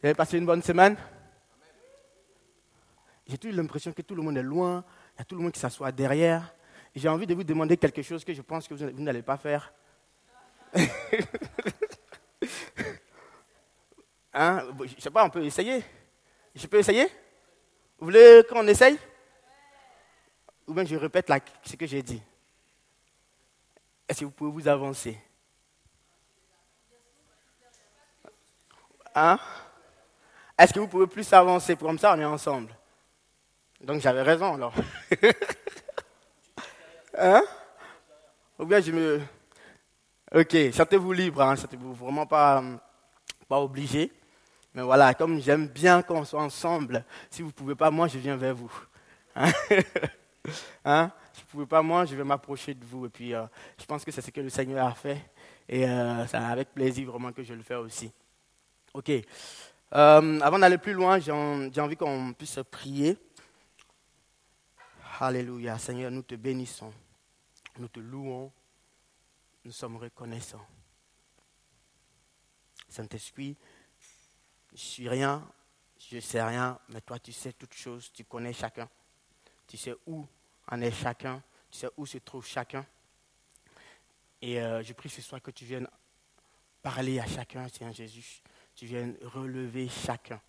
Vous avez passé une bonne semaine? J'ai toujours l'impression que tout le monde est loin, il y a tout le monde qui s'assoit derrière. J'ai envie de vous demander quelque chose que je pense que vous n'allez pas faire. hein? Je ne sais pas, on peut essayer? Je peux essayer? Vous voulez qu'on essaye? Ou bien je répète ce que j'ai dit. Est-ce que vous pouvez vous avancer? Hein? Est-ce que vous pouvez plus avancer Comme ça, on est ensemble. Donc j'avais raison alors. hein? Ou bien je me... Ok, sentez-vous libre, hein, sentez-vous vraiment pas, pas obligé. Mais voilà, comme j'aime bien qu'on soit ensemble, si vous ne pouvez pas, moi, je viens vers vous. Hein? hein? Si vous ne pouvez pas, moi, je vais m'approcher de vous. Et puis, euh, je pense que c'est ce que le Seigneur a fait. Et euh, c'est avec plaisir vraiment que je le fais aussi. Ok. Euh, avant d'aller plus loin, j'ai envie qu'on puisse prier. Alléluia. Seigneur, nous te bénissons. Nous te louons. Nous sommes reconnaissants. Saint-Esprit, je suis rien, je ne sais rien, mais toi tu sais toutes choses, tu connais chacun. Tu sais où en est chacun, tu sais où se trouve chacun. Et euh, je prie ce soir que tu viennes parler à chacun, Seigneur Jésus. Tu viennes relever chacun.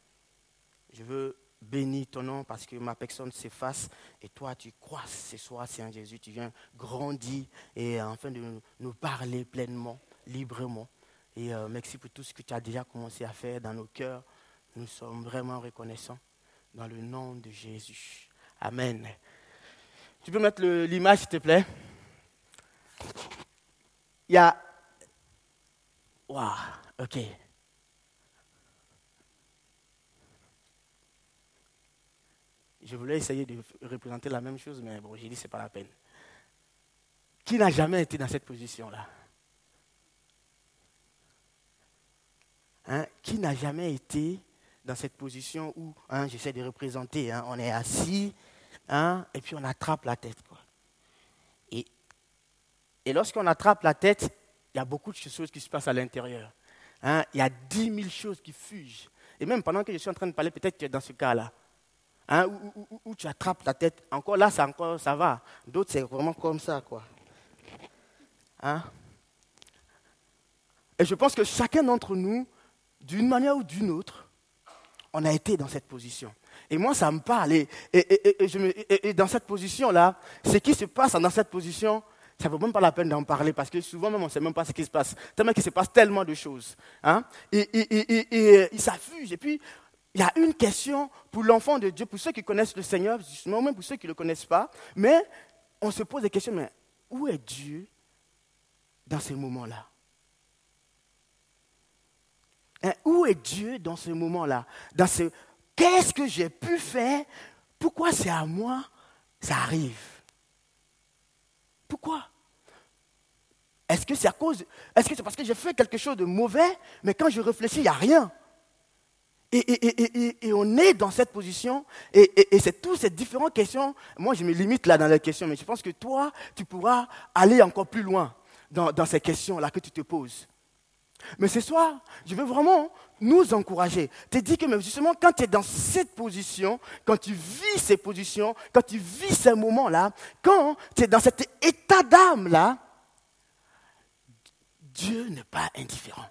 Je veux bénir ton nom parce que ma personne s'efface et toi tu crois ce soir, Seigneur Jésus. Tu viens grandir et enfin de nous parler pleinement, librement. Et euh, merci pour tout ce que tu as déjà commencé à faire dans nos cœurs. Nous sommes vraiment reconnaissants dans le nom de Jésus. Amen. Tu peux mettre l'image, s'il te plaît? Il y a... Waouh, ok. Je voulais essayer de représenter la même chose, mais bon, j'ai dit, ce n'est pas la peine. Qui n'a jamais été dans cette position-là? Hein, qui n'a jamais été dans cette position où hein, j'essaie de représenter, hein, on est assis et puis on attrape la tête. Quoi. Et, et lorsqu'on attrape la tête, il y a beaucoup de choses qui se passent à l'intérieur. il y a dix mille choses qui fugent. Et même pendant que je suis en train de parler, peut-être que tu es dans ce cas-là. Où, où, tu attrapes la tête. Encore là, ça, encore, ça va. D'autres, c'est vraiment comme ça. Quoi. Et je pense que chacun d'entre nous d'une manière ou d'une autre, on a été dans cette position. Et moi, ça me parle. Et, dans cette position-là, ce qui se passe dans cette position, ça ne vaut même pas la peine d'en parler parce que souvent même on ne sait même pas ce qui se passe. Tellement qu'il se passe tellement de choses. Hein? Et, il s'affuse. Et puis, il y a une question pour l'enfant de Dieu, pour ceux qui connaissent le Seigneur, justement, même pour ceux qui ne le connaissent pas. Mais on se pose des questions, mais où est Dieu dans ces moments-là? Hein, où est Dieu dans ce moment-là dans ce, Qu'est-ce que j'ai pu faire? Pourquoi c'est à moi? Ça arrive. Pourquoi? Est-ce que c'est à cause. Est-ce que c'est parce que j'ai fait quelque chose de mauvais, mais quand je réfléchis, il n'y a rien et, on est dans cette position, et, c'est toutes ces différentes questions. Moi, je me limite là dans les questions, mais je pense que toi, tu pourras aller encore plus loin dans, dans ces questions-là que tu te poses. Mais ce soir, je veux vraiment nous encourager. Te dire que justement, quand tu es dans cette position, quand tu vis ces positions, quand tu vis ces moments-là, quand tu es dans cet état d'âme-là, Dieu n'est pas indifférent.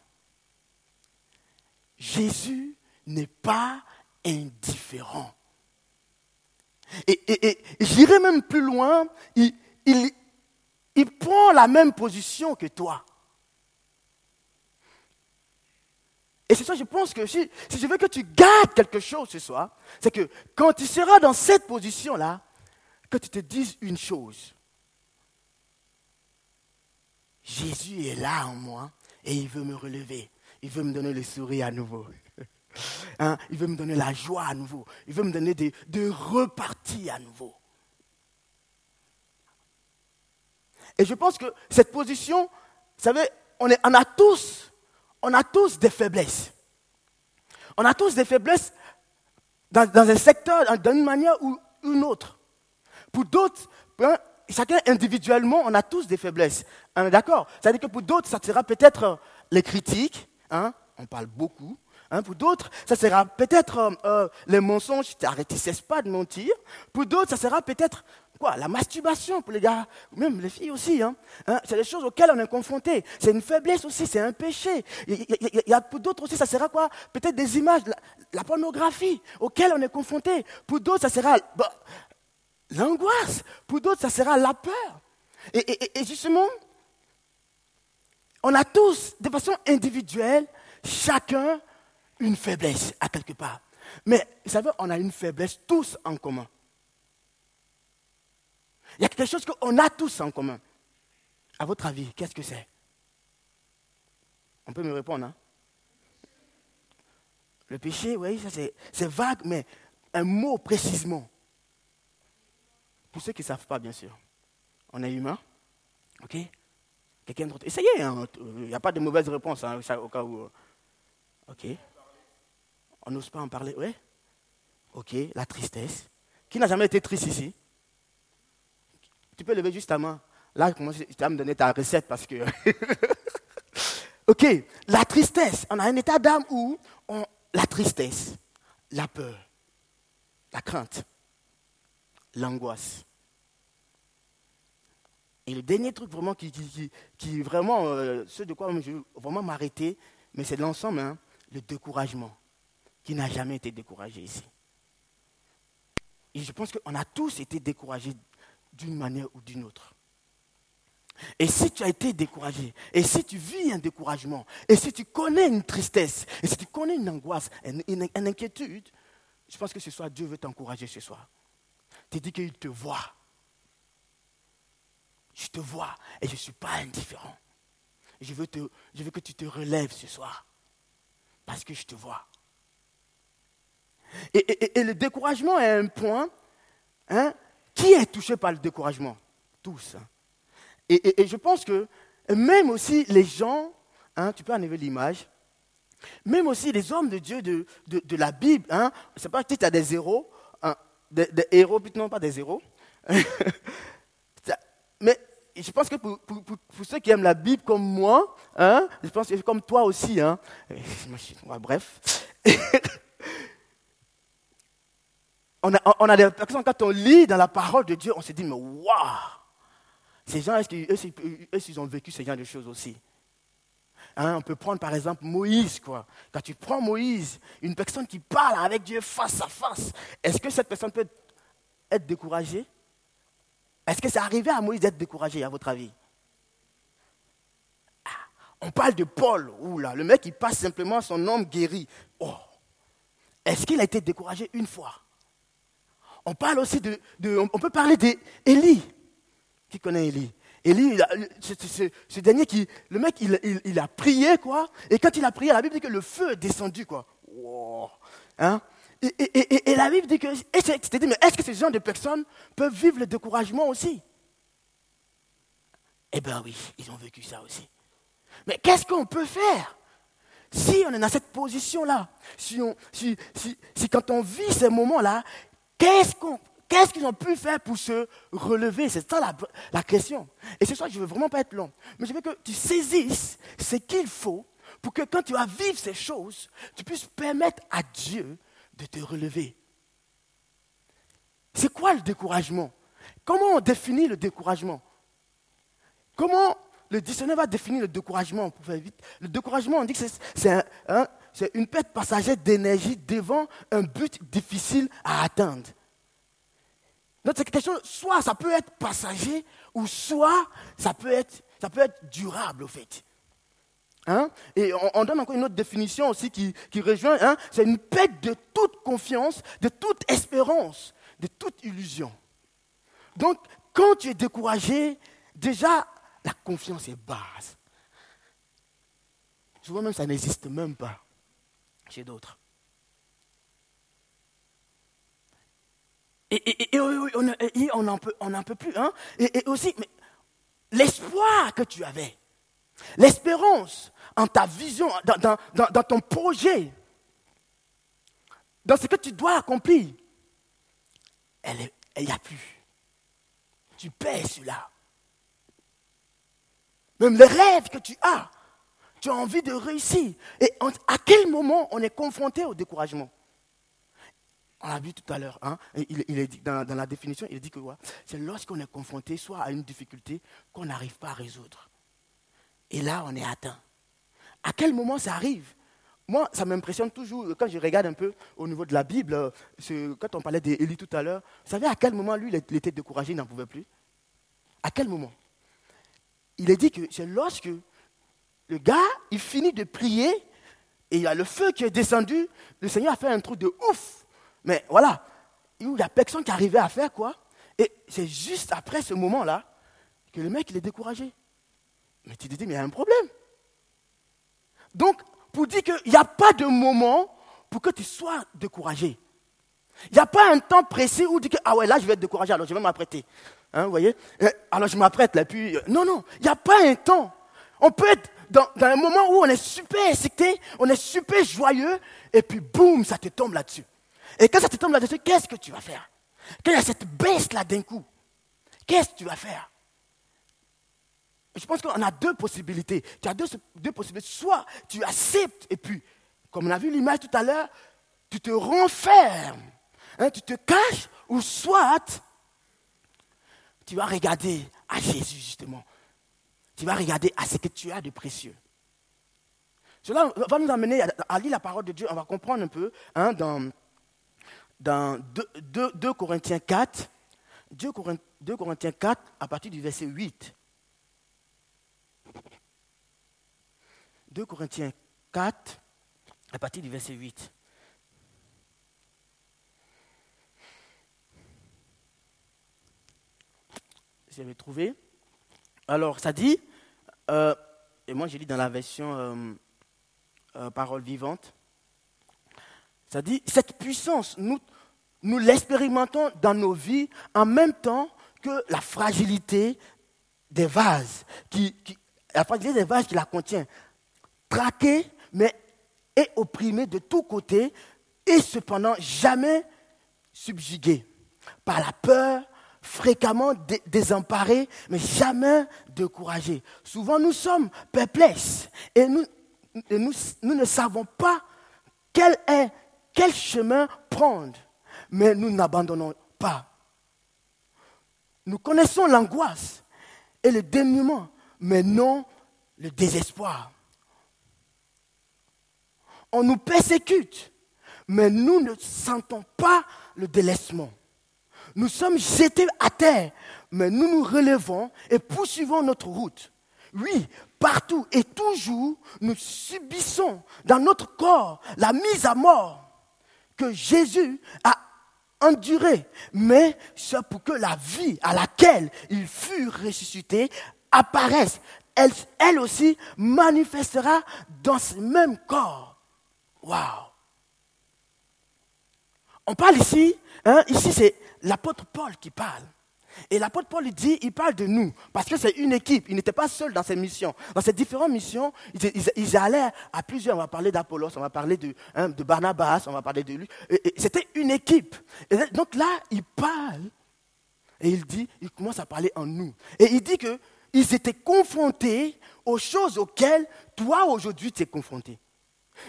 Jésus n'est pas indifférent. Et, j'irai même plus loin, il, il prend la même position que toi. Et c'est ça, je pense que si, je veux que tu gardes quelque chose ce soir, c'est que quand tu seras dans cette position-là, que tu te dises une chose. Jésus est là en moi et il veut me relever. Il veut me donner le sourire à nouveau. Hein? Il veut me donner la joie à nouveau. Il veut me donner de, de repartir à nouveau. Et je pense que cette position, vous savez, on, on a tous on a tous des faiblesses. On a tous des faiblesses dans, un secteur, d'une manière ou une autre. Pour d'autres, hein, chacun individuellement, on a tous des faiblesses. Hein, d'accord? C'est-à-dire que pour d'autres, ça sera peut-être les critiques. On parle beaucoup. Hein, pour d'autres, ça sera peut-être euh, euh, les mensonges, arrête, ne cesse pas de mentir. Pour d'autres, ça sera peut-être quoi La masturbation pour les gars, même les filles aussi. Hein. Hein, c'est des choses auxquelles on est confronté. C'est une faiblesse aussi, c'est un péché. Il y, a, pour d'autres aussi, ça sera quoi? Peut-être des images, la, pornographie auxquelles on est confronté. Pour d'autres, ça sera bah, l'angoisse. Pour d'autres, ça sera la peur. et justement, on a tous, de façon individuelle, chacun une faiblesse à quelque part. Mais vous savez, on a une faiblesse tous en commun. Il y a quelque chose qu'on a tous en commun. À votre avis, qu'est-ce que c'est? On peut me répondre. Hein? Le péché, oui, ça c'est vague, mais un mot précisément. Pour ceux qui ne savent pas, bien sûr. On est humain. OK? Quelqu'un d'autre Essayez, hein. il n'y a pas de mauvaise réponse hein, au cas où. Euh, OK? On n'ose pas en parler, oui Ok, la tristesse. Qui n'a jamais été triste ici? Tu peux lever juste ta main. Là, tu vas me donner ta recette parce que. ok, la tristesse. On a un état d'âme où on... la tristesse, la peur, la crainte, l'angoisse. Et le dernier truc vraiment qui, qui, vraiment, euh, ce de quoi je veux vraiment m'arrêter, mais c'est l'ensemble, hein, le découragement qui n'a jamais été découragé ici. Et je pense qu'on a tous été découragés d'une manière ou d'une autre. Et si tu as été découragé, et si tu vis un découragement, et si tu connais une tristesse, et si tu connais une angoisse, une, inquiétude, je pense que ce soir, Dieu veut t'encourager ce soir. Tu dis qu'il te voit. Je te vois et je ne suis pas indifférent. Je veux, te, je veux que tu te relèves ce soir. Parce que je te vois. Et, le découragement est un point. Hein, qui est touché par le découragement Tous. Hein. Et, je pense que même aussi les gens, hein, tu peux enlever l'image, même aussi les hommes de Dieu de, de, la Bible, hein, c'est pas que tu as des héros, des, héros, non pas des héros, mais je pense que pour, pour, pour, ceux qui aiment la Bible comme moi, je pense que comme toi aussi, bref, on a, des personnes, quand on lit dans la parole de Dieu, on se dit, mais waouh! Ces gens, est-ce qu'ils ont vécu ce genre de choses aussi? Hein, On peut prendre par exemple Moïse, quoi. Quand tu prends Moïse, une personne qui parle avec Dieu face à face, est-ce que cette personne peut être découragée? Est-ce que c'est arrivé à Moïse d'être découragé, à votre avis? Ah, On parle de Paul, là, le mec qui passe simplement son homme guéri. Oh Est-ce qu'il a été découragé une fois? On parle aussi de, on peut parler d'Élie. Qui connaît Élie? Élie, ce, dernier qui, le mec, il, a prié, quoi. Et quand il a prié, la Bible dit que le feu est descendu, quoi. Hein? et, la Bible dit que, dit, mais est-ce que ces genre de personnes peuvent vivre le découragement aussi? Eh bien oui, ils ont vécu ça aussi. Mais qu'est-ce qu'on peut faire si on est dans cette position-là, si, si, si, quand on vit ces moments-là, Qu'est-ce qu'ils ont pu faire pour se relever? C'est ça la, question. Et ce soir, je ne veux vraiment pas être long. Mais je veux que tu saisisses ce qu'il faut pour que quand tu vas vivre ces choses, tu puisses permettre à Dieu de te relever. C'est quoi le découragement? Comment on définit le découragement? Comment le dictionnaire va définir le découragement? Vite Le découragement, on dit que c'est un, c'est une perte passagère d'énergie devant un but difficile à atteindre. Donc c'est quelque chose, soit ça peut être passager, ou soit ça peut être, ça peut être durable, au fait. Hein? Et on, donne encore une autre définition aussi qui, qui rejoint, hein? c'est une perte de toute confiance, de toute espérance, de toute illusion. Donc, quand tu es découragé, déjà, la confiance est basse. Souvent même, ça n'existe même pas chez d'autres. Et, on n'en peut, plus. Hein? Et, aussi, l'espoir que tu avais, l'espérance en ta vision, dans, ton projet, dans ce que tu dois accomplir, elle n'y a plus. Tu perds cela. Même les rêves que tu as, tu as envie de réussir. Et à quel moment on est confronté au découragement? On l'a vu tout à l'heure. Hein? Il, est dans, la définition, il dit que c'est lorsqu'on est confronté soit à une difficulté qu'on n'arrive pas à résoudre. Et là, on est atteint. À quel moment ça arrive? Moi, ça m'impressionne toujours quand je regarde un peu au niveau de la Bible. Quand on parlait d'Élie tout à l'heure, vous savez à quel moment lui, il était découragé, il n'en pouvait plus? À quel moment? Il est dit que c'est lorsque le gars, il finit de prier et il y a le feu qui est descendu. Le Seigneur a fait un truc de ouf. Mais voilà, il n'y a personne qui arrivait à faire quoi. Et c'est juste après ce moment-là que le mec, il est découragé. Mais tu te dis, mais il y a un problème. Donc, pour dire qu'il n'y a pas de moment pour que tu sois découragé. Il n'y a pas un temps précis où tu dis que, ah ouais, là, je vais être découragé, alors je vais m'apprêter. Hein, vous voyez? Alors je m'apprête là, puis... Euh, non, non, il n'y a pas un temps. On peut être dans, un moment où on est super excité, on est super joyeux, et puis boum, ça te tombe là-dessus. Et quand ça te tombe là-dessus, qu'est-ce que tu vas faire? Quand il y a cette baisse là d'un coup, qu'est-ce que tu vas faire? Je pense qu'on a deux possibilités. Tu as deux, deux possibilités. Soit tu acceptes, et puis, comme on a vu l'image tout à l'heure, tu te renfermes, hein, tu te caches, ou soit tu vas regarder à Jésus justement tu vas regarder à ce que tu as de précieux. Cela va nous amener à, lire la parole de Dieu. On va comprendre un peu hein, dans, dans 2, Corinthiens 4, 2, Corinthiens 4 à partir du verset 8. 2 Corinthiens 4 à partir du verset 8. Vous avez trouvé Alors, ça dit, euh, et moi j'ai lu dans la version euh, euh, parole vivante, ça dit, cette puissance, nous, nous l'expérimentons dans nos vies en même temps que la fragilité des vases, qui, la fragilité des vases qui la contient, traquée, mais et opprimée de tous côtés, et cependant jamais subjuguée par la peur, fréquemment désemparés, mais jamais découragés. Souvent, nous sommes perplexes et nous, ne savons pas quel, est, quel chemin prendre, mais nous n'abandonnons pas. Nous connaissons l'angoisse et le dénuement, mais non le désespoir. On nous persécute, mais nous ne sentons pas le délaissement. Nous sommes jetés à terre, mais nous nous relevons et poursuivons notre route. Oui, partout et toujours, nous subissons dans notre corps la mise à mort que Jésus a endurée, mais c'est pour que la vie à laquelle il fut ressuscité apparaisse. Elle, elle aussi manifestera dans ce même corps. Waouh! On parle ici, hein, ici c'est l'apôtre Paul qui parle. Et l'apôtre Paul il dit, il parle de nous, parce que c'est une équipe. Il n'était pas seul dans ses missions. Dans ces différentes missions, ils, allaient à plusieurs. On va parler d'Apollos, on va parler de, hein, de, Barnabas, on va parler de lui. C'était une équipe. Et donc là, il parle et il dit, il commence à parler en nous. Et il dit qu'ils étaient confrontés aux choses auxquelles toi aujourd'hui tu es confronté.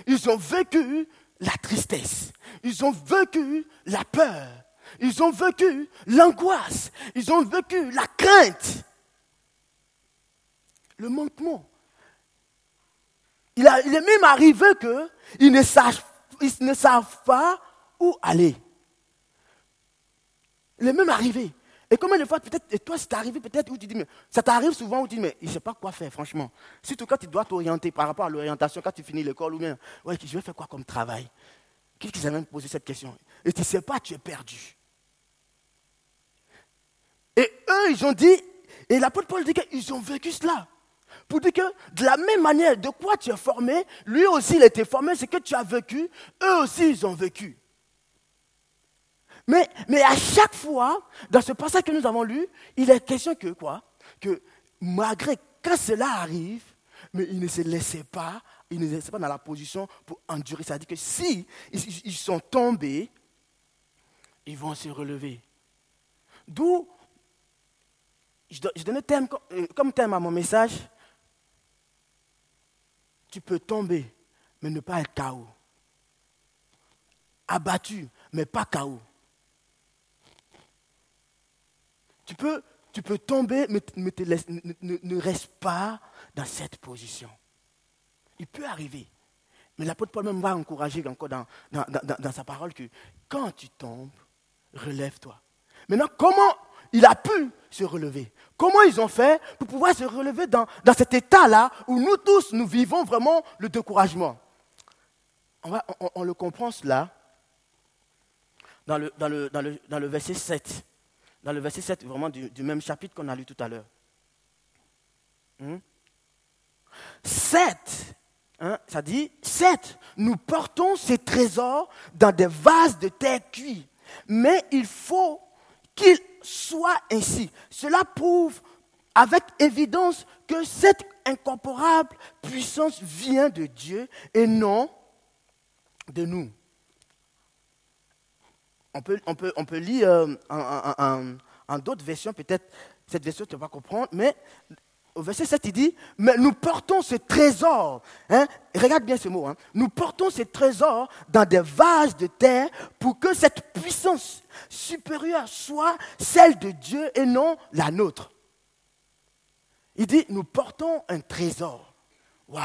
Ils ont vécu la tristesse. Ils ont vécu la peur. Ils ont vécu l'angoisse. Ils ont vécu la crainte. Le manquement. Il, est même arrivé qu'ils ne, savent, ne savent pas où aller. Il est même arrivé. Et combien de fois, peut-être, et toi, c'est arrivé peut-être où tu dis, mais ça t'arrive souvent où tu dis, mais je ne sais pas quoi faire, franchement. Surtout quand tu dois t'orienter par rapport à l'orientation, quand tu finis l'école ou bien, ouais, je vais faire quoi comme travail? Qu'est-ce qu'ils avaient posé cette question? Et tu ne sais pas, tu es perdu. Et ils ont dit, et l'apôtre Paul dit qu'ils ont vécu cela. Pour dire que de la même manière de quoi tu es formé, lui aussi il été formé, c'est que tu as vécu, eux aussi ils ont vécu. Mais, mais à chaque fois, dans ce passage que nous avons lu, il est question que quoi? Que malgré quand cela arrive, mais ils ne se laissaient pas, ils ne se laissaient pas dans la position pour endurer. C'est-à-dire que si ils sont tombés, ils vont se relever. D'où je, donnais thème, comme thème à mon message tu peux tomber, mais ne pas être KO. Abattu, mais pas KO. Tu peux, tu peux tomber, mais, ne, reste pas dans cette position. Il peut arriver. Mais l'apôtre Paul même va encourager encore dans, dans, sa parole que quand tu tombes, relève-toi. Maintenant, comment il a pu se relever Comment ils ont fait pour pouvoir se relever dans, cet état-là où nous tous, nous vivons vraiment le découragement? On, le comprend cela dans le, verset 7. Dans le verset 7, vraiment du, même chapitre qu'on a lu tout à l'heure. 7, hmm? hein, ça dit 7. Nous portons ces trésors dans des vases de terre cuits. Mais il faut qu'il soit ainsi. Cela prouve avec évidence que cette incomparable puissance vient de Dieu et non de nous. On peut, on peut, on peut lire euh, en, d'autres versions, peut-être cette version tu vas comprendre, mais au verset 7, il dit, mais nous portons ce trésor, hein, regarde bien ce mot, hein, nous portons ce trésor dans des vases de terre pour que cette puissance supérieure soit celle de Dieu et non la nôtre. Il dit, nous portons un trésor. Waouh!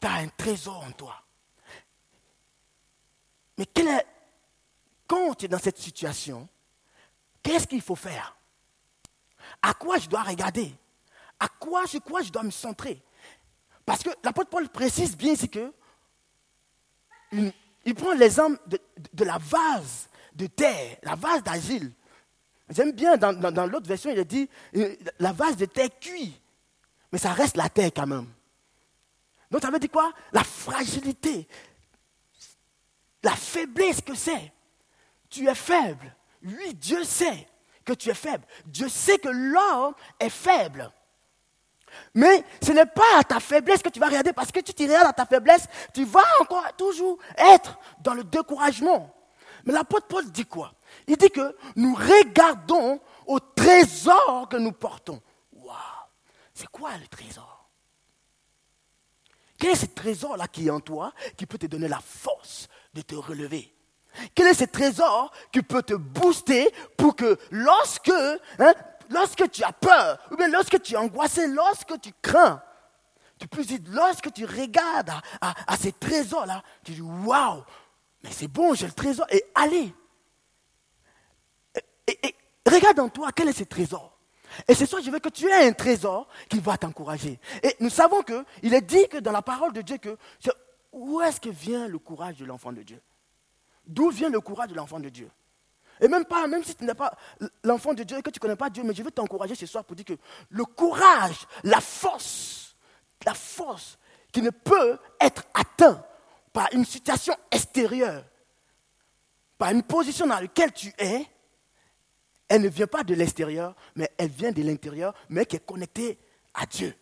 Tu as un trésor en toi. Mais est, quand tu es dans cette situation, qu'est-ce qu'il faut faire? À quoi je dois regarder? À quoi, sur quoi je dois me centrer? Parce que l'apôtre Paul précise bien ici que il, prend l'exemple de, la vase de terre, la vase d'asile. J'aime bien, dans, dans, l'autre version, il a dit euh, la vase de terre cuit. Mais ça reste la terre quand même. Donc ça veut dire quoi? La fragilité, la faiblesse que c'est. Tu es faible. Oui, Dieu sait que tu es faible. Dieu sait que l'homme est faible. Mais ce n'est pas à ta faiblesse que tu vas regarder, parce que tu te regardes à ta faiblesse, tu vas encore toujours être dans le découragement. Mais l'apôtre Paul dit quoi? Il dit que nous regardons au trésor que nous portons. Waouh C'est quoi le trésor? Quel est ce trésor-là qui est en toi, qui peut te donner la force de te relever? Quel est ce trésor qui peut te booster pour que lorsque, hein, lorsque tu as peur, ou bien lorsque tu es angoissé, lorsque tu crains, tu peux dire, lorsque tu regardes à, ces trésors-là, tu dis, waouh, mais c'est bon, j'ai le trésor, et allez. Et, regarde en toi, quel est ce trésor? Et c'est ça, je veux que tu aies un trésor qui va t'encourager. Et nous savons qu'il est dit que dans la parole de Dieu que où est-ce que vient le courage de l'enfant de Dieu? D'où vient le courage de l'enfant de Dieu? Et même pas, même si tu n'es pas l'enfant de Dieu et que tu ne connais pas Dieu, mais je veux t'encourager ce soir pour dire que le courage, la force, la force qui ne peut être atteinte par une situation extérieure, par une position dans laquelle tu es, elle ne vient pas de l'extérieur, mais elle vient de l'intérieur, mais qui est connectée à Dieu.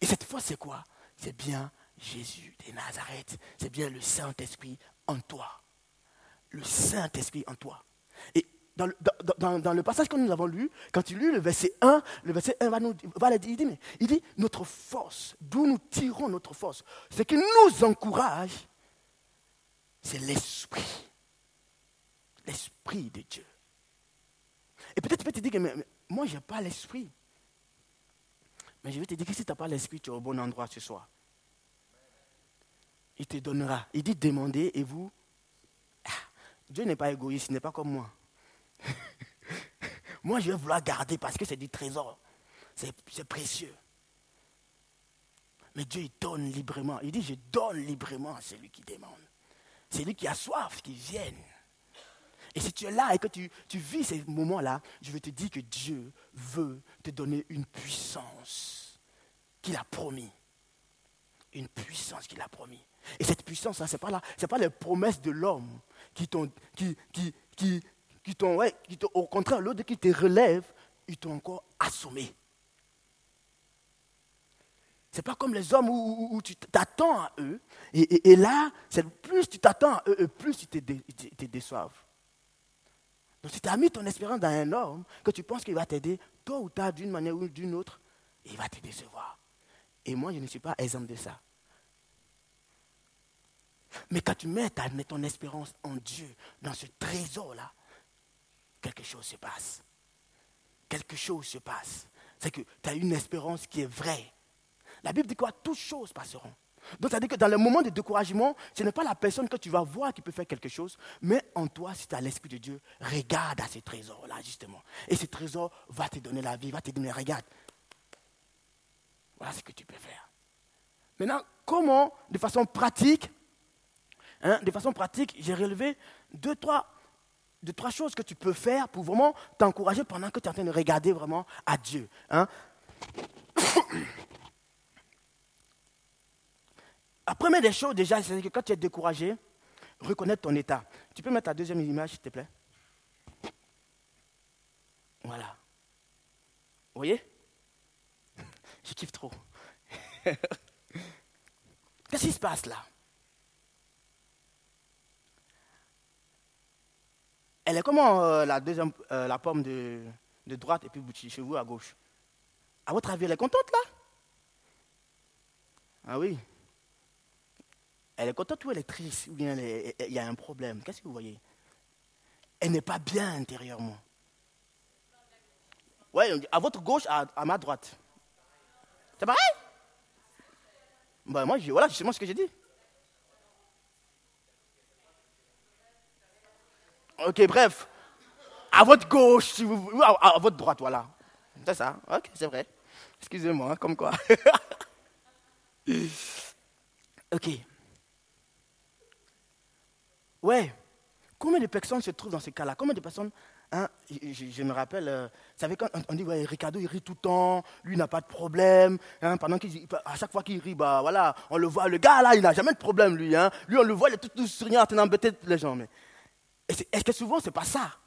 Et cette force, c'est quoi? C'est bien Jésus de Nazareth. C'est bien le Saint-Esprit en toi. Le Saint-Esprit en toi. Et dans le, passage que nous avons lu, quand tu lis le verset 1, le verset 1 va nous va dire, il dit, notre force, d'où nous tirons notre force, ce qui nous encourage, c'est l'Esprit. L'Esprit de Dieu. Et peut-être tu peux te dire que moi, je n'ai pas l'Esprit. Mais je vais te dire que si tu n'as pas l'Esprit, tu es au bon endroit ce soir il te donnera. Il dit demandez et vous. Dieu n'est pas égoïste, il n'est pas comme moi. moi, je vais vouloir garder parce que c'est du trésor. C'est précieux. Mais Dieu, il donne librement. Il dit, je donne librement à celui qui demande. C'est lui qui a soif, qui vienne. Et si tu es là et que tu, tu vis ces moments-là, je veux te dire que Dieu veut te donner une puissance qu'il a promis. Une puissance qu'il a promis. Et cette puissance, ce n'est pas, pas les promesses de l'homme qui t'ont, qui, qui, qui, qui au contraire, l'autre qui te relève, ils t'ont encore assommé. Ce n'est pas comme les hommes où, tu t'attends à eux, et, là, plus tu t'attends à eux, plus ils te, te déçoivent. Donc si tu as mis ton espérance dans un homme, que tu penses qu'il va t'aider, tôt ou tard, d'une manière ou d'une autre, il va te décevoir. Et moi, je ne suis pas exemple de ça. Mais quand tu mets, ton espérance en Dieu, dans ce trésor-là, quelque chose se passe. Quelque chose se passe. C'est que tu as une espérance qui est vraie. La Bible dit quoi? Toutes choses passeront. Donc, ça veut dire que dans le moment de découragement, ce n'est pas la personne que tu vas voir qui peut faire quelque chose, mais en toi, si tu as l'Esprit de Dieu, regarde à ces trésors-là, justement. Et ce trésor va te donner la vie, va te donner, regarde. Voilà ce que tu peux faire. Maintenant, comment, de façon pratique, hein, de façon pratique, j'ai relevé deux, trois, choses que tu peux faire pour vraiment t'encourager pendant que tu es en train de regarder vraiment à Dieu. Hein. La première des choses, déjà, c'est que quand tu es découragé, reconnaître ton état. Tu peux mettre ta deuxième image, s'il te plaît Voilà. Vous voyez? Je kiffe trop. Qu'est-ce qui se passe là? Elle est comment euh, la deuxième, euh, la pomme de, droite et puis chez vous à gauche? À votre avis, elle est contente là? Ah oui. Elle est contente ou elle est triste? Ou bien il y a un problème? Qu'est-ce que vous voyez? Elle n'est pas bien intérieurement. Oui, à votre gauche, à, ma droite. C'est pareil? Ben, Moi, je, voilà justement ce que j'ai dit. Ok, bref. À votre gauche, si vous à, à votre droite, voilà. C'est ça. Ok, c'est vrai. Excusez-moi, comme quoi. ok. Ouais. Combien de personnes se trouvent dans ce cas-là? Combien de personnes hein, je, me rappelle, euh, vous savez, quand on, dit, ouais, Ricardo, il rit tout le temps, lui, n'a pas de problème. Hein, pendant qu'il, à chaque fois qu'il rit, bah, voilà, on le voit, le gars là, il n'a jamais de problème, lui. Hein. Lui, on le voit, il est tout, tout souriant, en train d'embêter les gens. Est-ce que souvent, ce n'est pas ça?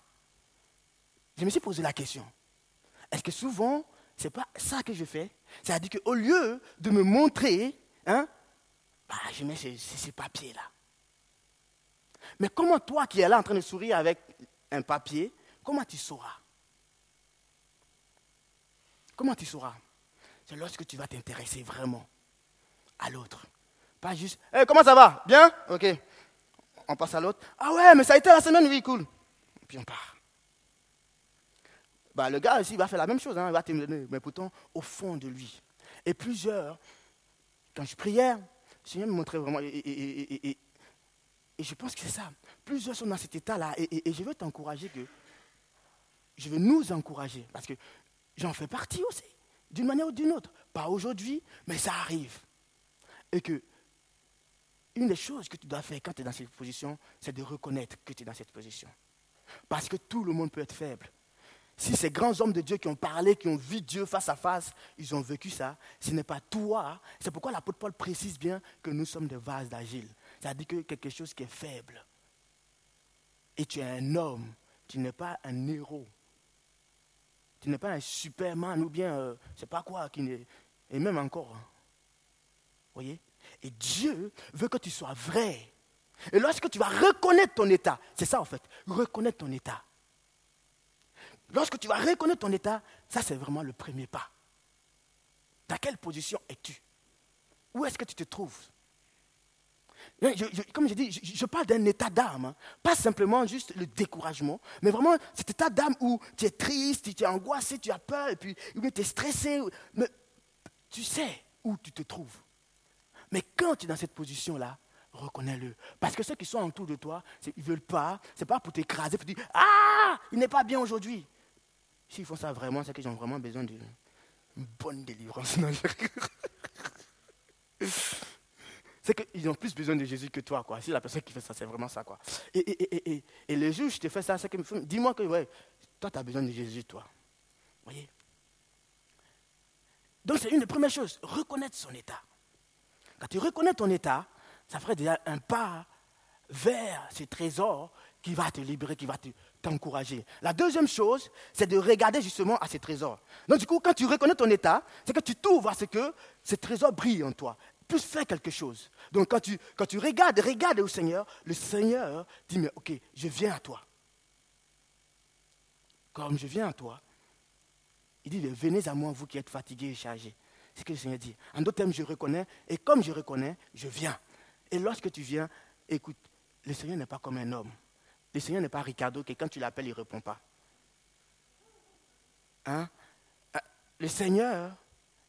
Je me suis posé la question. Est-ce que souvent, ce n'est pas ça que je fais? C'est-à-dire qu'au lieu de me montrer, hein, bah, je mets ces, ces papiers-là. Mais comment toi qui es là en train de sourire avec un papier, comment tu sauras? Comment tu sauras? C'est lorsque tu vas t'intéresser vraiment à l'autre. Pas juste, hey, comment ça va? Bien? Ok. On passe à l'autre. Ah ouais, mais ça a été la semaine, oui, cool. Et puis on part. Bah, le gars aussi va faire la même chose, hein, il va te donner, mais pourtant au fond de lui. Et plusieurs, quand je priais, je Seigneur me montrer vraiment, et, et je pense que c'est ça. Plusieurs sont dans cet état-là. Et, je veux t'encourager que. Je veux nous encourager. Parce que j'en fais partie aussi. D'une manière ou d'une autre. Pas aujourd'hui, mais ça arrive. Et que. Une des choses que tu dois faire quand tu es dans cette position, c'est de reconnaître que tu es dans cette position. Parce que tout le monde peut être faible. Si ces grands hommes de Dieu qui ont parlé, qui ont vu Dieu face à face, ils ont vécu ça, ce n'est pas toi. C'est pourquoi l'apôtre Paul précise bien que nous sommes des vases d'agile. Dit que quelque chose qui est faible. Et tu es un homme, tu n'es pas un héros. Tu n'es pas un superman ou bien, euh, c'est pas quoi, qui et même encore. Hein. Voyez? Et Dieu veut que tu sois vrai. Et lorsque tu vas reconnaître ton état, c'est ça en fait, reconnaître ton état. Lorsque tu vas reconnaître ton état, ça c'est vraiment le premier pas. Dans quelle position es-tu? Où est-ce que tu te trouves? Comme je dis, je, parle d'un état d'âme, hein. pas simplement juste le découragement, mais vraiment cet état d'âme où tu es triste, tu es angoissé, tu as peur, et puis tu es stressé. Mais tu sais où tu te trouves. Mais quand tu es dans cette position-là, reconnais-le. Parce que ceux qui sont autour de toi, ils ne veulent pas, ce n'est pas pour t'écraser, pour dire Ah, il n'est pas bien aujourd'hui. S'ils font ça vraiment, c'est qu'ils ont vraiment besoin d'une bonne délivrance c'est qu'ils ont plus besoin de Jésus que toi. Quoi. Si la personne qui fait ça, c'est vraiment ça. Quoi. Et, et, et, et, le je te fais ça, c'est que dis-moi que ouais, toi, tu as besoin de Jésus, toi. voyez? Donc, c'est une des premières choses, reconnaître son état. Quand tu reconnais ton état, ça ferait déjà un pas vers ce trésor qui va te libérer, qui va t'encourager. La deuxième chose, c'est de regarder justement à ces trésors. Donc du coup, quand tu reconnais ton état, c'est que tu t'ouvres à ce que ces trésors brillent en toi plus faire quelque chose. Donc quand tu, quand tu regardes, regardes au Seigneur, le Seigneur dit, mais ok, je viens à toi. Comme je viens à toi, il dit, venez à moi, vous qui êtes fatigués et chargés. C'est ce que le Seigneur dit. En d'autres termes, je reconnais. Et comme je reconnais, je viens. Et lorsque tu viens, écoute, le Seigneur n'est pas comme un homme. Le Seigneur n'est pas Ricardo, que quand tu l'appelles, il ne répond pas. Hein? Euh, le Seigneur,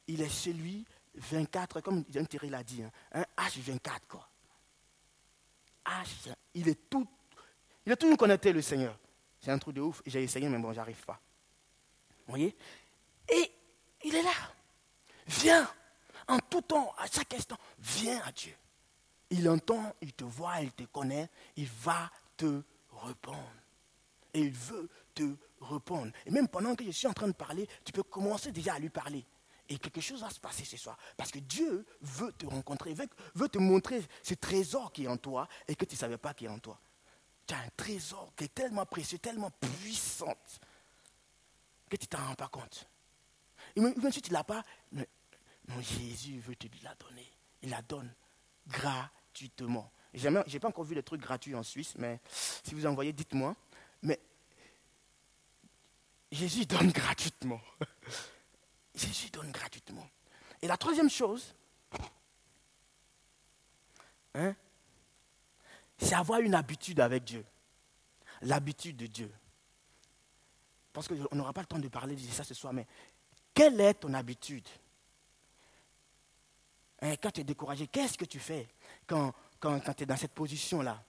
il est celui 24, comme Jean Thierry l'a dit, hein, un H24, quoi. H, il est tout, il est tout connecté, le Seigneur. C'est un truc de ouf. J'ai essayé, mais bon, j'arrive pas. Vous voyez? Et il est là. Viens. En tout temps, à chaque instant, viens à Dieu. Il entend, il te voit, il te connaît, il va te répondre. Et il veut te répondre. Et même pendant que je suis en train de parler, tu peux commencer déjà à lui parler. Et quelque chose va se passer ce soir. Parce que Dieu veut te rencontrer, veut, te montrer ce trésor qui est en toi et que tu ne savais pas qui est en toi. Tu as un trésor qui est tellement précieux, tellement puissant que tu ne t'en rends pas compte. Et même si tu ne l'as pas, Jésus veut te la donner. Il la donne gratuitement. Je n'ai pas encore vu le truc gratuit en Suisse, mais si vous envoyez, dites-moi. Mais Jésus donne gratuitement. Jésus donne gratuitement. Et la troisième chose, hein, c'est avoir une habitude avec Dieu. L'habitude de Dieu. Parce qu'on n'aura pas le temps de parler de ça ce soir, mais quelle est ton habitude? Hein, Quand tu es découragé, qu'est-ce que tu fais quand, quand, tu es dans cette position-là?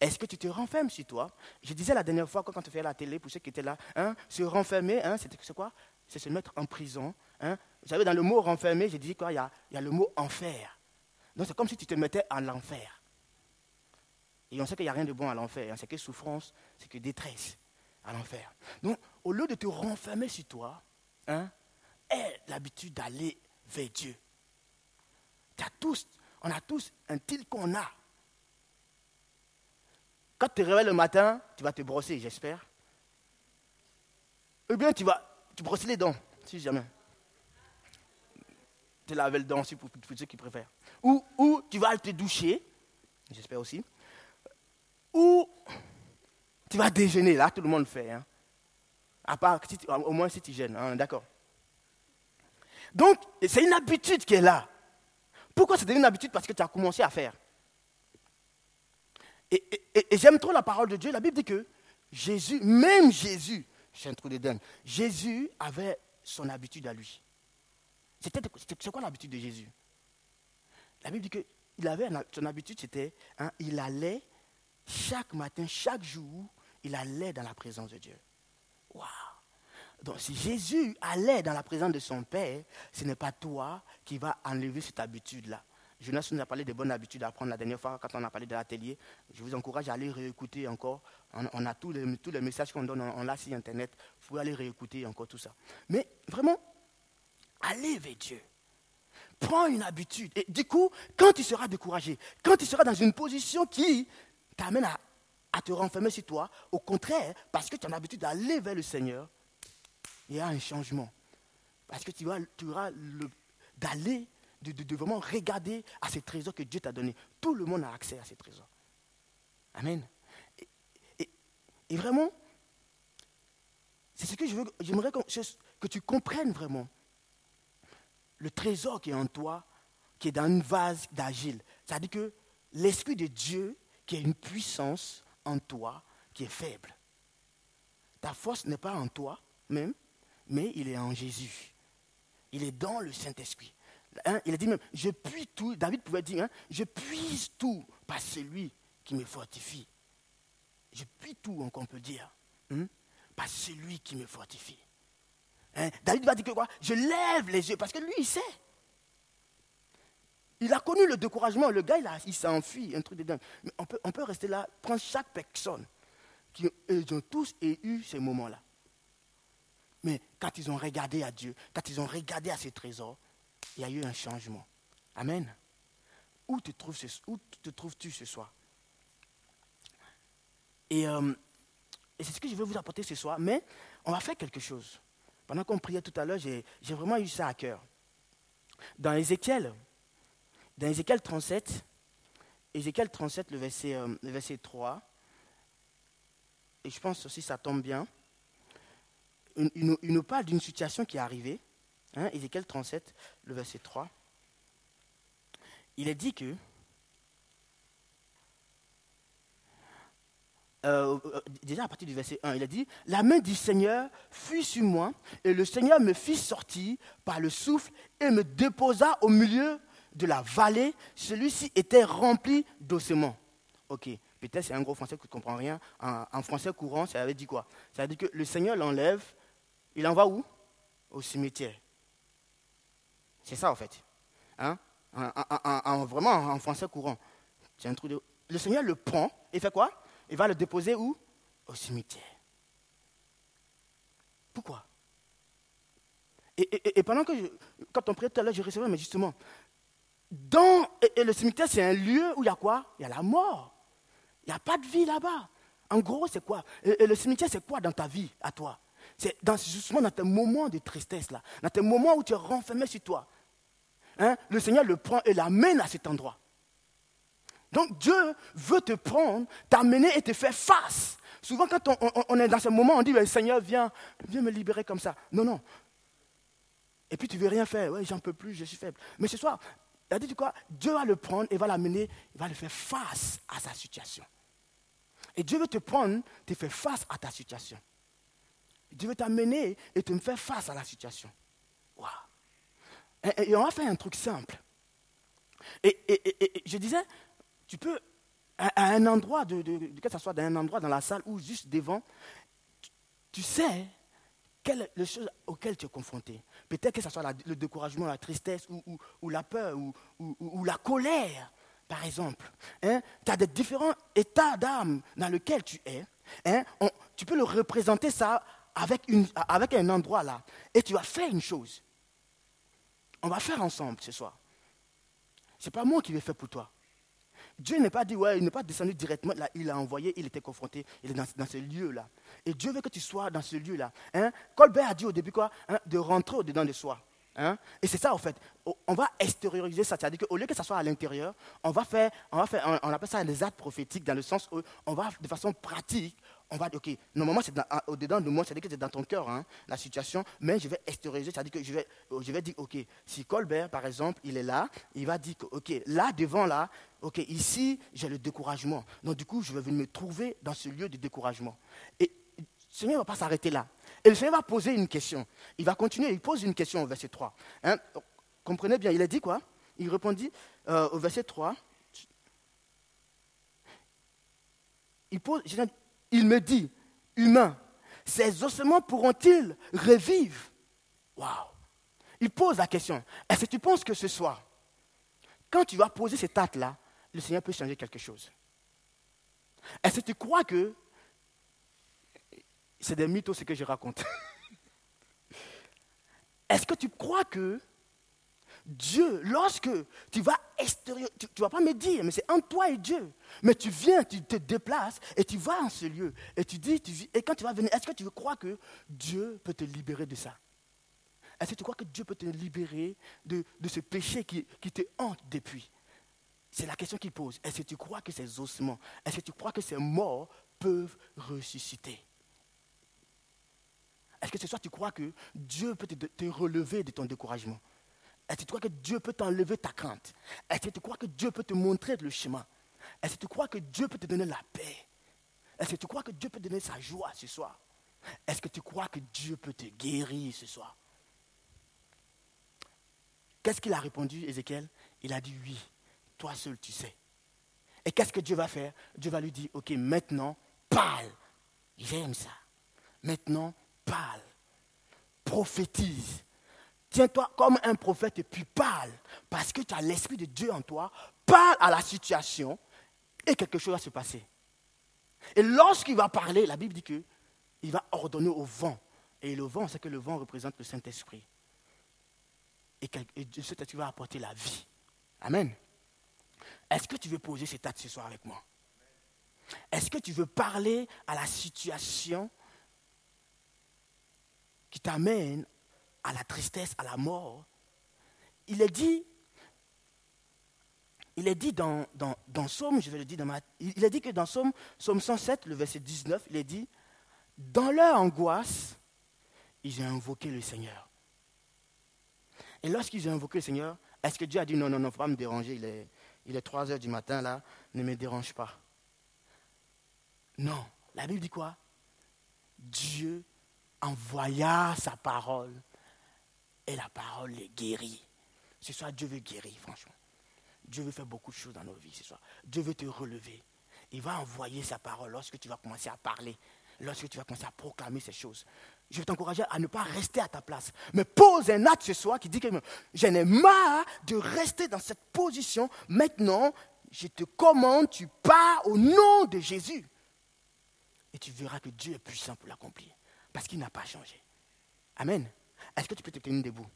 Est-ce que tu te renfermes sur toi? Je disais la dernière fois, quand tu fais la télé, pour ceux qui étaient là, hein, se renfermer, hein, c'est quoi? C'est se mettre en prison. Hein. Vous savez, dans le mot renfermer, j'ai dit quoi? Il y, a, y a le mot enfer. Donc c'est comme si tu te mettais en enfer. Et on sait qu'il n'y a rien de bon à l'enfer. Hein. C'est que souffrance, c'est que détresse à l'enfer. Donc, au lieu de te renfermer sur toi, aie l'habitude d'aller vers Dieu. On a tous un til qu'on a. Quand tu te réveilles le matin, tu vas te brosser, j'espère. Ou bien tu vas te brosser les dents, si jamais. Tu laver les dents aussi pour, ceux qui préfèrent. Ou, tu vas te doucher, j'espère aussi ou tu vas déjeuner, là tout le monde fait. Hein. À part, au moins si tu gênes, hein, d'accord. Donc, c'est une habitude qui est là. Pourquoi c'est une habitude Parce que tu as commencé à faire. Et, j'aime trop la parole de Dieu. La Bible dit que Jésus, même Jésus, c'est un trou d'Éden, Jésus avait son habitude à lui. c'est quoi l'habitude de Jésus? La Bible dit qu'il avait son habitude, c'était, hein, il allait chaque matin, chaque jour, il allait dans la présence de Dieu. Waouh! Donc si Jésus allait dans la présence de son Père, ce n'est pas toi qui vas enlever cette habitude-là. Jonas nous a parlé des bonnes habitudes à prendre la dernière fois quand on a parlé de l'atelier. Je vous encourage à aller réécouter encore. On, a tous les, tous les messages qu'on donne, on, l'a sur Internet. Vous pouvez aller réécouter encore tout ça. Mais vraiment, allez vers Dieu. Prends une habitude. Et du coup, quand tu seras découragé, quand tu seras dans une position qui t'amène à, te renfermer sur toi. Au contraire, parce que tu as l'habitude d'aller vers le Seigneur, il y a un changement. Parce que tu, vas, tu auras d'aller, de, vraiment regarder à ces trésors que Dieu t'a donnés. Tout le monde a accès à ces trésors. Amen. Et, vraiment, c'est ce que je veux, j'aimerais que, que tu comprennes vraiment. Le trésor qui est en toi, qui est dans une vase d'agile. C'est-à-dire que l'Esprit de Dieu qu'il y a une puissance en toi qui est faible. Ta force n'est pas en toi même, mais il est en Jésus. Il est dans le Saint-Esprit. Hein, il a dit même, je puis tout, David pouvait dire, hein, je puise tout par celui qui me fortifie. Je puis tout, on peut dire, hein, par celui qui me fortifie. David va dire que quoi? Je lève les yeux, parce que lui, il sait. Il a connu le découragement. Le gars, il, il s'enfuit, un truc de dingue. Mais on peut, on peut rester là, prendre chaque personne. Qui, ils ont tous eu ces moments-là. Mais quand ils ont regardé à Dieu, quand ils ont regardé à ses trésors, il y a eu un changement. Amen. Où te trouves-tu ce soir? Et, euh, et c'est ce que je veux vous apporter ce soir. Mais on va faire quelque chose. Pendant qu'on priait tout à l'heure, j'ai vraiment eu ça à cœur. Dans Ézéchiel, dans Ézéchiel 37, Ézéchiel 37, le verset, euh, le verset 3, et je pense aussi ça tombe bien, il, nous parle d'une situation qui est arrivée. Hein, Ézéchiel 37, le verset 3. Il est dit que Euh, euh, déjà à partir du verset 1, il a dit, la main du Seigneur fut sur moi, et le Seigneur me fit sortir par le souffle et me déposa au milieu de la vallée. Celui-ci était rempli d'ossements. Ok, peut-être c'est un gros français qui ne comprend rien. En, français courant, ça avait dit quoi? Ça veut dire que le Seigneur l'enlève, il en va où? Au cimetière. C'est ça en fait. Hein? En, vraiment en français courant. Un truc de... Le Seigneur le prend et fait quoi? Il va le déposer où? Au cimetière. Pourquoi? Et, pendant que, quand on priait tout à l'heure, je recevais, mais justement, dans, et, le cimetière, c'est un lieu où il y a quoi? Il y a la mort. Il n'y a pas de vie là-bas. En gros, c'est quoi? Et, le cimetière, c'est quoi dans ta vie, à toi? C'est justement dans tes moments de tristesse, là, dans tes moments où tu es renfermé sur toi. Hein? Le Seigneur le prend et l'amène à cet endroit. Donc Dieu veut te prendre, t'amener et te faire face. Souvent quand on, est dans ce moment, on dit, Seigneur, viens, viens me libérer comme ça. Non, non. Et puis tu ne veux rien faire. Oui, j'en peux plus, je suis faible. Mais ce soir, il dit quoi Dieu va le prendre et va l'amener, il va le faire face à sa situation. Et Dieu veut te prendre, te faire face à ta situation. Dieu veut t'amener et te faire face à la situation. Wow. Et, on va faire un truc simple. et je disais, tu peux, à, un endroit, de, que ce soit dans un endroit dans la salle ou juste devant, tu, sais quelles les choses auxquelles tu es confronté. Peut-être que ce soit le découragement, la tristesse ou, la peur ou, la colère, par exemple. Hein? Tu as des différents états d'âme dans lesquels tu es. Hein? tu peux le représenter ça avec, un endroit là. Et tu vas faire une chose. On va faire ensemble ce soir. Ce n'est pas moi qui vais faire pour toi. Dieu n'est pas dit, ouais, il n'est pas descendu directement là, il a envoyé, il était confronté, il est dans, ce lieu-là. Et Dieu veut que tu sois dans ce lieu-là. Hein? Colbert a dit au début quoi hein? De rentrer au-dedans de soi. Hein? Et c'est ça, en fait. On va extérioriser ça. C'est-à-dire qu'au lieu que ça soit à l'intérieur, on va faire, on va faire, on appelle ça des actes prophétiques, dans le sens où on va, de façon pratique, on va dire, OK, normalement, c'est au-dedans de moi, c'est-à-dire que c'est dans ton cœur, hein, la situation, mais je vais extérioriser, c'est-à-dire que je vais, je vais dire, OK, si Colbert, par exemple, il est là, il va dire, OK, là, devant, là, OK, ici, j'ai le découragement. Donc, du coup, je vais venir me trouver dans ce lieu de découragement. Et le Seigneur ne va pas s'arrêter là. Et le Seigneur va poser une question. Il va continuer, il pose une question au verset 3. Hein, comprenez bien, il a dit quoi? Il répondit euh, au verset 3. Il pose, il me dit, humain, ces ossements pourront-ils revivre? Waouh. Il pose la question, est-ce que tu penses que ce soir, quand tu vas poser cet acte-là, le Seigneur peut changer quelque chose? Est-ce que tu crois que c'est des mythos ce que je raconte? Est-ce que tu crois que Dieu, lorsque tu vas extérieur, tu ne vas pas me dire, mais c'est en toi et Dieu. Mais tu viens, tu te déplaces et tu vas en ce lieu. Et tu dis, et quand tu vas venir, est-ce que tu crois que Dieu peut te libérer de ça? Est-ce que tu crois que Dieu peut te libérer de, ce péché qui, qui te hante depuis? C'est la question qu'il pose. Est-ce que tu crois que ces ossements, est-ce que tu crois que ces morts peuvent ressusciter? Est-ce que ce soir tu crois que Dieu peut te relever de ton découragement? Est-ce que tu crois que Dieu peut t'enlever ta crainte? Est-ce que tu crois que Dieu peut te montrer le chemin? Est-ce que tu crois que Dieu peut te donner la paix? Est-ce que tu crois que Dieu peut te donner sa joie ce soir? Est-ce que tu crois que Dieu peut te guérir ce soir? Qu'est-ce qu'il a répondu, Ézéchiel? Il a dit oui, toi seul tu sais. Et qu'est-ce que Dieu va faire? Dieu va lui dire, ok, maintenant, parle. J'aime ça. Maintenant, parle. Prophétise. Tiens-toi comme un prophète et puis parle. Parce que tu as l'Esprit de Dieu en toi. Parle à la situation et quelque chose va se passer. Et lorsqu'il va parler, la Bible dit qu'il va ordonner au vent. Et le vent, c'est que le vent représente le Saint-Esprit. Et, et cet esprit va apporter la vie. Amen. Est-ce que tu veux poser cet acte ce soir avec moi? Est-ce que tu veux parler à la situation qui t'amène à la tristesse, à la mort. Il est dit, il est dit dans, dans, dans Somme, je vais le dire dans ma, il est dit que dans Somme, Somme 107, le verset 19, il est dit, dans leur angoisse, ils ont invoqué le Seigneur. Et lorsqu'ils ont invoqué le Seigneur, est-ce que Dieu a dit non, non, non, faut pas me déranger, il est, il est 3 heures du matin là, ne me dérange pas Non. La Bible dit quoi? Dieu envoya sa parole la parole les guérit. Ce soir, Dieu veut guérir, franchement. Dieu veut faire beaucoup de choses dans nos vies ce soir. Dieu veut te relever. Il va envoyer sa parole lorsque tu vas commencer à parler, lorsque tu vas commencer à proclamer ces choses. Je vais t'encourager à ne pas rester à ta place. Mais pose un acte ce soir qui dit que je n'ai marre de rester dans cette position. Maintenant, je te commande, tu pars au nom de Jésus. Et tu verras que Dieu est puissant pour l'accomplir. Parce qu'il n'a pas changé. Amen. Est-ce que tu peux te tenir debout?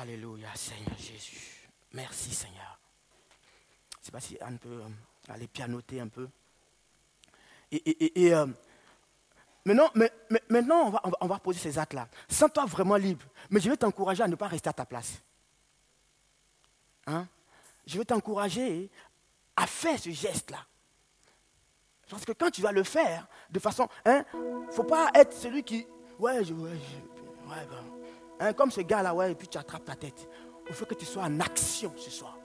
Alléluia, Seigneur Jésus. Merci, Seigneur. Je ne sais pas si Anne peut euh, aller pianoter un peu. Et, euh, maintenant, on, va, on, poser ces actes-là. Sens-toi vraiment libre. Mais je vais t'encourager à ne pas rester à ta place. Hein? Je vais t'encourager à faire ce geste-là. Parce que quand tu vas le faire, de façon, il hein, ne faut pas être celui qui, ouais, je, ouais, ouais hein, comme ce gars-là, ouais, et puis tu attrapes ta tête. Il faut que tu sois en action ce soir.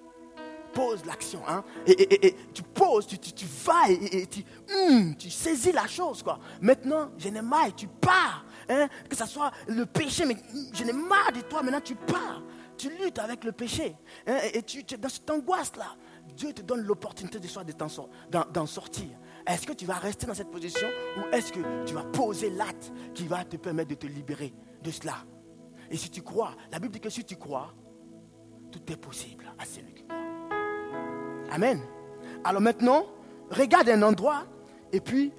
Pose l'action, hein, et, tu poses, tu, tu, vas et, tu, hum, tu saisis la chose, quoi. Maintenant, je n'ai marre, tu pars, hein, que ce soit le péché, mais je n'ai marre de toi, maintenant tu pars. Tu luttes avec le péché, hein, et tu, es dans cette angoisse-là. Dieu te donne l'opportunité de, d'en sortir. Est-ce que tu vas rester dans cette position ou est-ce que tu vas poser l'acte qui va te permettre de te libérer de cela? Et si tu crois, la Bible dit que si tu crois, tout est possible à celui qui croit. Amen. Alors maintenant, regarde un endroit et puis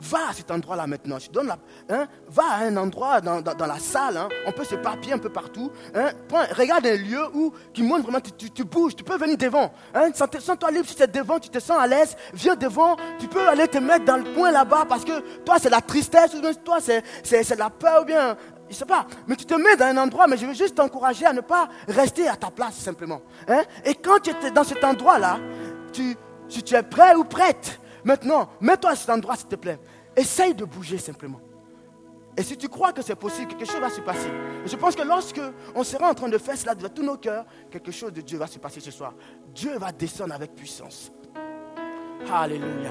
Va à cet endroit-là maintenant. Je donne la, hein, va à un endroit dans, la salle. Hein. on peut se papier un peu partout. Hein, regarde un lieu où, qui montre vraiment, tu, tu, bouges. Tu peux venir devant. Sens-toi libre si c'est devant, tu te sens à l'aise. Viens devant. Tu peux aller te mettre dans le coin là-bas parce que toi, c'est la tristesse ou toi, c'est la peur ou bien je ne sais pas, mais tu te mets dans un endroit, mais je veux juste t'encourager à ne pas rester à ta place simplement. Et quand tu es dans cet endroit-là, tu, si tu es prêt ou prête, Maintenant, mets-toi à cet endroit, s'il te plaît. Essaye de bouger simplement. Et si tu crois que c'est possible, quelque chose va se passer. je pense que lorsque on sera en train de faire cela de tous nos cœurs, quelque chose de Dieu va se passer ce soir. Dieu va descendre avec puissance. Alléluia.